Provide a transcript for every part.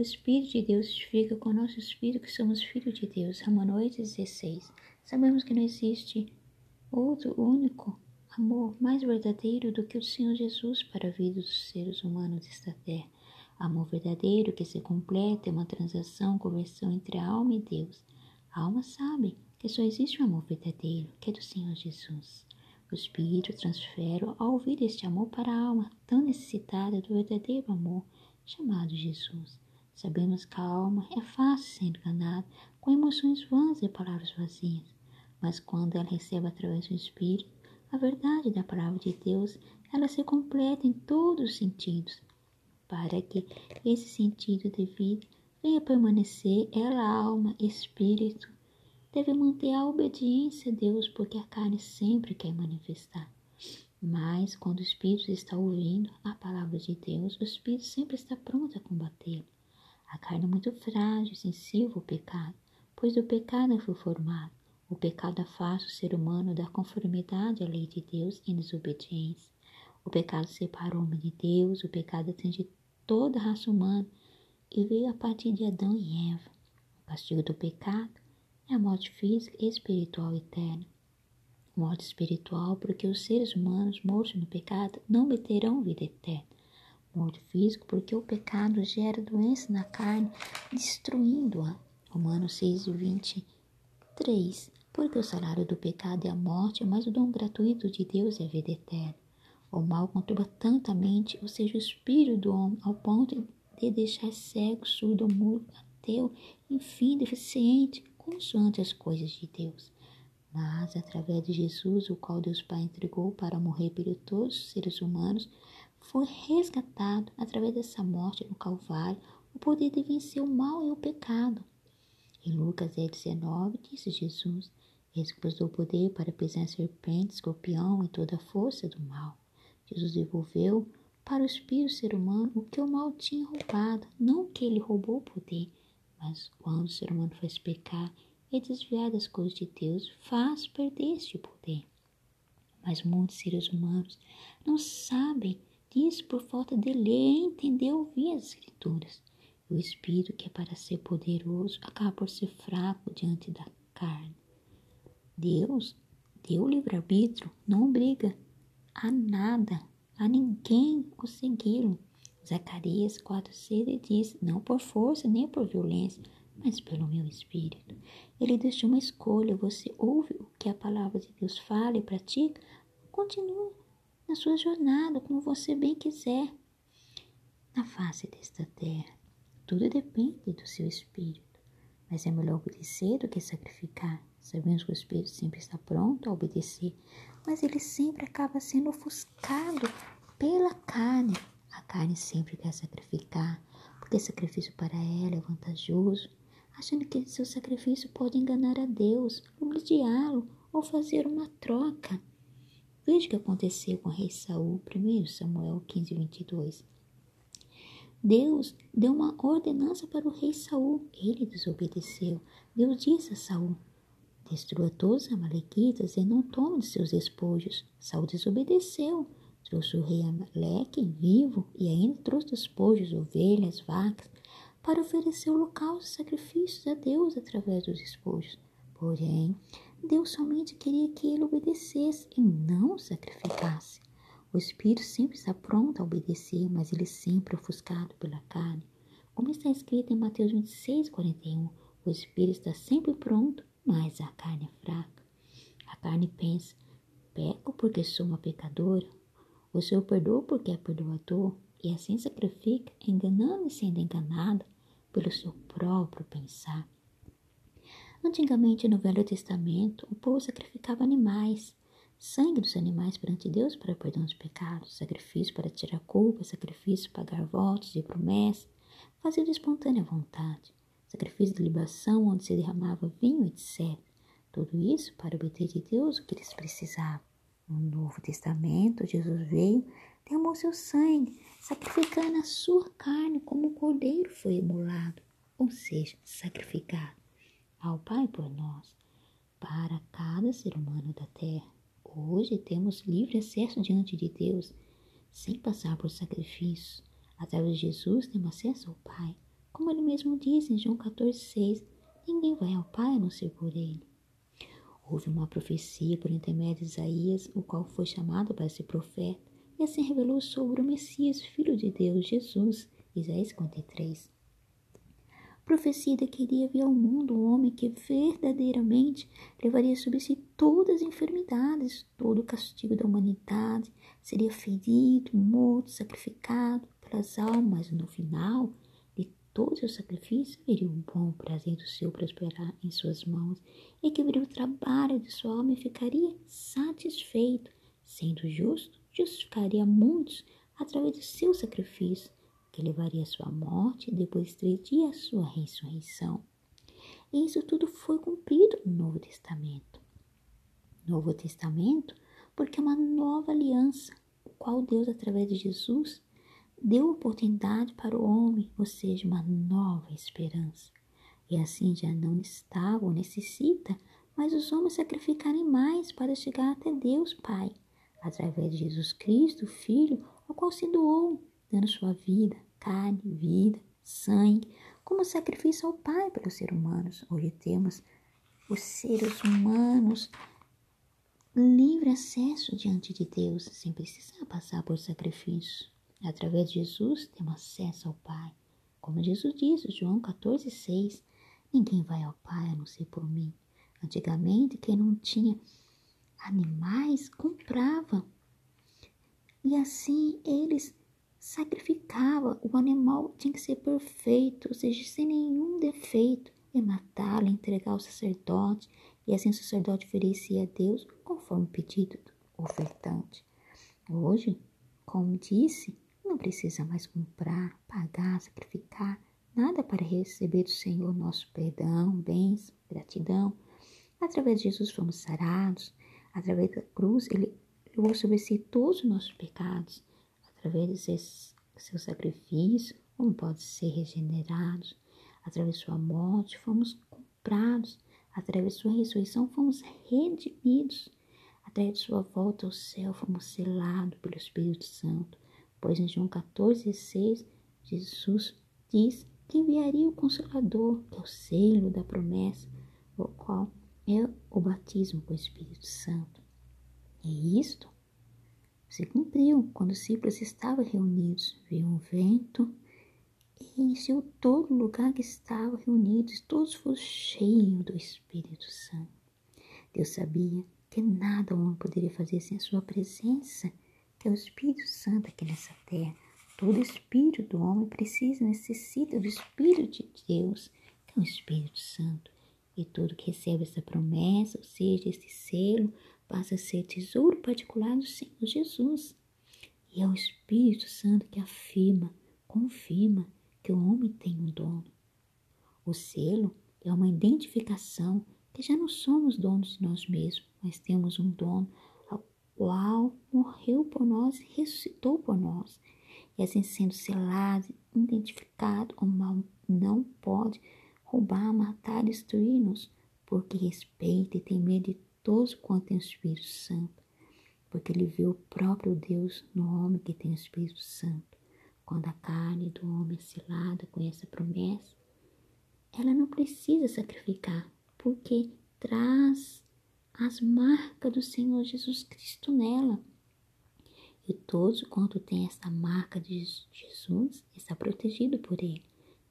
O Espírito de Deus fica com o nosso espírito que somos filhos de Deus. Romanos 16. Sabemos que não existe outro único amor mais verdadeiro do que o Senhor Jesus para a vida dos seres humanos desta terra. Amor verdadeiro que se completa é uma transação, conversão entre a alma e Deus. A alma sabe que só existe um amor verdadeiro, que é do Senhor Jesus. O Espírito transfere ao ouvir este amor para a alma, tão necessitada do verdadeiro amor, chamado Jesus. Sabemos que a alma é fácil ser enganada com emoções vãs e palavras vazias, mas quando ela recebe através do Espírito a verdade da palavra de Deus, ela se completa em todos os sentidos. Para que esse sentido de vida venha permanecer, ela, alma, espírito, deve manter a obediência a Deus, porque a carne sempre quer manifestar. Mas quando o Espírito está ouvindo a palavra de Deus, o Espírito sempre está pronto a combater. A carne é muito frágil, sensível ao pecado, pois do pecado foi formado. O pecado afasta o ser humano da conformidade à lei de Deus em desobediência. O pecado separa o homem de Deus, o pecado atinge toda a raça humana e veio a partir de Adão e Eva. O castigo do pecado é a morte física e espiritual eterna. Morte espiritual, porque os seres humanos mortos no pecado não obterão vida eterna. Morte física, porque o pecado gera doença na carne, destruindo-a. Romanos 6, 23. Porque o salário do pecado é a morte, mas o dom gratuito de Deus é a vida eterna. O mal conturba tanto a mente, ou seja, o espírito do homem, ao ponto de deixar cego, surdo, mudo, ateu, enfim, deficiente, consoante as coisas de Deus. Mas, através de Jesus, o qual Deus Pai entregou para morrer por todos os seres humanos, foi resgatado através dessa morte no Calvário o poder de vencer o mal e o pecado. Em Lucas 19, disse Jesus: vos deu poder para pisar serpente, escorpião e toda a força do mal. Jesus devolveu para o espírito ser humano o que o mal tinha roubado, não que ele roubou o poder, mas quando o ser humano faz pecar e desviar das coisas de Deus, faz perder este poder. Mas muitos seres humanos não sabem disso por falta de ler, entender ou ouvir as Escrituras. O espírito, que é para ser poderoso, acaba por ser fraco diante da carne. Deus deu livre-arbítrio, não obriga a nada, a ninguém o segui-lo. Zacarias 4,6 diz: Não por força nem por violência, mas pelo meu espírito. Ele deixou uma escolha: você ouve o que a palavra de Deus fala e pratica, continua na sua jornada como você bem quiser. Na face desta terra, tudo depende do seu espírito, mas é melhor obedecer do que sacrificar. Sabemos que o espírito sempre está pronto a obedecer, mas ele sempre acaba sendo ofuscado pela carne a carne sempre quer sacrificar, porque sacrifício para ela é vantajoso, achando que seu sacrifício pode enganar a Deus, ludiá-lo ou fazer uma troca. Veja o que aconteceu com o rei Saul, 1 Samuel 15, 22. Deus deu uma ordenança para o rei Saul. Ele desobedeceu. Deus disse a Saul: Destrua todos os amalequitas e não tome de seus despojos. Saul desobedeceu. Trouxe o rei Amaleque vivo e ainda trouxe despojos, ovelhas, vacas, para oferecer holocaustos e sacrifícios a Deus através dos despojos. Porém, Deus somente queria que ele obedecesse e não sacrificasse. O espírito sempre está pronto a obedecer, mas ele sempre é ofuscado pela carne. Como está escrito em Mateus 26, 41, o espírito está sempre pronto, mas a carne é fraca. A carne pensa, peco porque sou uma pecadora, o Senhor perdoa porque é perdoador e assim sacrifica, enganando e sendo enganado pelo seu próprio pensar. Antigamente, no Velho Testamento, o povo sacrificava animais, sangue dos animais perante Deus para perdão dos pecados, sacrifício para tirar culpa, sacrifício para pagar votos e promessas, fazia de espontânea vontade, sacrifício de libação onde se derramava vinho, etc. Tudo isso para obter de Deus o que eles precisavam. No Novo Testamento, Jesus veio, derramou seu sangue, sacrificando a sua carne como o cordeiro foi emulado, ou seja, sacrificado ao Pai por nós, para cada ser humano da terra. Hoje temos livre acesso diante de Deus, sem passar por sacrifícios. Através de Jesus temos acesso ao Pai. Como ele mesmo diz em João 14,6, ninguém vai ao Pai a não ser por ele. Houve uma profecia por intermédio de Isaías, o qual foi chamado para ser profeta, e assim revelou sobre o Messias, Filho de Deus, Jesus, Isaías 53. Profecia iria vir ao mundo um homem que verdadeiramente levaria sobre si todas as enfermidades, todo o castigo da humanidade, seria ferido, morto, sacrificado pelas almas. No final de todo o seu sacrifício, viria o bom prazer do seu prosperar em suas mãos, e que o trabalho de sua alma e ficaria satisfeito, sendo justo justificaria muitos através do seu sacrifício, que levaria sua morte e depois de três dias sua ressurreição. E isso tudo foi cumprido no Novo Testamento. Novo Testamento, porque é uma nova aliança, o qual Deus, através de Jesus, deu oportunidade para o homem, ou seja, uma nova esperança. E assim já não estava ou necessita mas os homens sacrificarem mais para chegar até Deus Pai através de Jesus Cristo, Filho, ao qual se doou, dando sua vida, carne, vida, sangue, como sacrifício ao Pai pelos seres humanos. Hoje temos os seres humanos livre acesso diante de Deus, sem precisar passar por sacrifício. Através de Jesus, temos acesso ao Pai. Como Jesus disse, João 14, 6, ninguém vai ao Pai a não ser por mim. Antigamente, quem não tinha animais comprava. E assim eles sacrificavam. O animal tinha que ser perfeito, ou seja, sem nenhum defeito. E matá-lo, entregar ao sacerdote. E assim o sacerdote oferecia a Deus conforme o pedido do ofertante. Hoje, como disse, não precisa mais comprar, pagar, sacrificar nada para receber do Senhor nosso perdão, bens, gratidão. Através de Jesus fomos sarados, Através da cruz, ele levou sobre si todos os nossos pecados. Através de seu sacrifício, como pode ser regenerados. Através de sua morte, fomos comprados. Através de sua ressurreição, fomos redimidos. Através de sua volta ao céu, fomos selados pelo Espírito Santo. Pois em João 14, 6, Jesus diz que enviaria o Consolador, que é o selo da promessa, o qual é o batismo com o Espírito Santo. E isto se cumpriu quando os discípulos estavam reunidos. Veio um vento e encheu todo lugar que estavam reunidos. Todos foram cheios do Espírito Santo. Deus sabia que nada o homem poderia fazer sem a sua presença, que é o Espírito Santo aqui nessa terra. Todo espírito do homem precisa, necessita do Espírito de Deus, que é o Espírito Santo. E todo que recebe essa promessa, ou seja, esse selo, passa a ser tesouro particular do Senhor Jesus. E é o Espírito Santo que afirma, confirma que o homem tem um dono. O selo é uma identificação que já não somos donos de nós mesmos, mas temos um dono ao qual morreu por nós e ressuscitou por nós. E assim sendo selado, identificado, o mal não pode roubar, matar, destruir-nos, porque respeita e tem medo de todos quanto tem o Espírito Santo, porque ele vê o próprio Deus no homem que tem o Espírito Santo. Quando a carne do homem é selada com essa promessa, ela não precisa sacrificar, porque traz as marcas do Senhor Jesus Cristo nela. E todos quanto tem essa marca de Jesus está protegido por ele.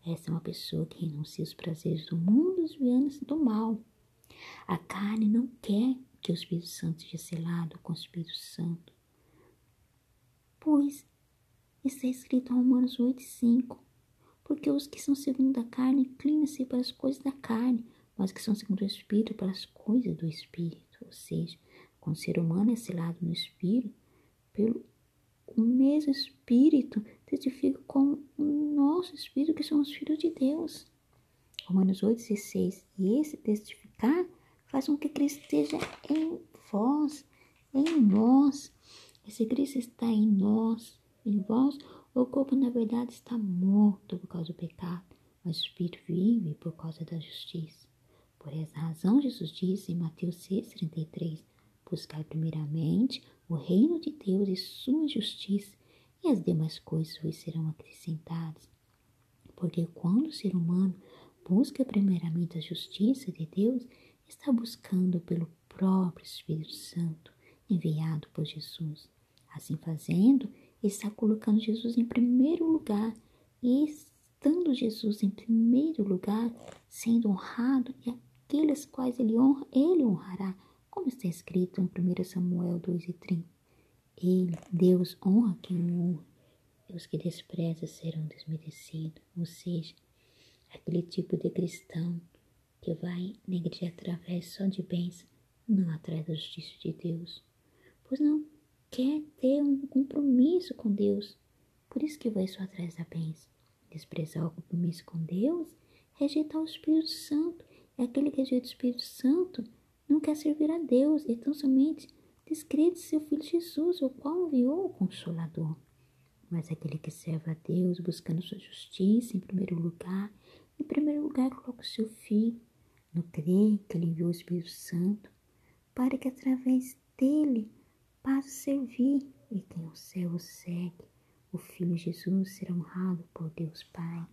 Essa é uma pessoa que renuncia os prazeres do mundo desviando-se do mal. A carne não quer que o Espírito Santo seja selado com o Espírito Santo. Pois está escrito em Romanos 8,5 Porque os que são segundo a carne inclinam-se para as coisas da carne, mas que são segundo o Espírito para as coisas do Espírito. Ou seja, quando o ser humano é selado no Espírito, pelo o mesmo Espírito testifica com o nosso Espírito que somos filhos de Deus. Romanos 8,16. E esse testificar faz com que Cristo esteja em vós, em nós. Esse Cristo está em nós, em vós, o corpo na verdade está morto por causa do pecado, mas o Espírito vive por causa da justiça. Por essa razão, Jesus disse em Mateus 6,33: Buscar primeiramente o reino de Deus e sua justiça, e as demais coisas vos serão acrescentadas. Porque quando o ser humano busca primeiramente a justiça de Deus, está buscando pelo próprio Espírito Santo enviado por Jesus. Assim fazendo, está colocando Jesus em primeiro lugar e estando Jesus em primeiro lugar, sendo honrado e aqueles quais ele honra, ele honrará, como está escrito em 1 Samuel 2 e 30. Ele, Deus, honra quem honra, e os que desprezam serão desmerecidos, ou seja, aquele tipo de cristão que vai na igreja através só de bens, não atrás da justiça de Deus, pois não quer ter um compromisso com Deus, por isso que vai só atrás da bens. Desprezar o compromisso com Deus, rejeitar o Espírito Santo, é aquele que rejeita o Espírito Santo, não quer servir a Deus, então somente descrede seu Filho Jesus, o qual enviou o Consolador. Mas aquele que serve a Deus, buscando sua justiça em primeiro lugar, em primeiro lugar coloca o seu Filho, no crer que ele enviou o Espírito Santo, para que através dele passe a servir, e quem o céu segue, o Filho Jesus será honrado por Deus Pai.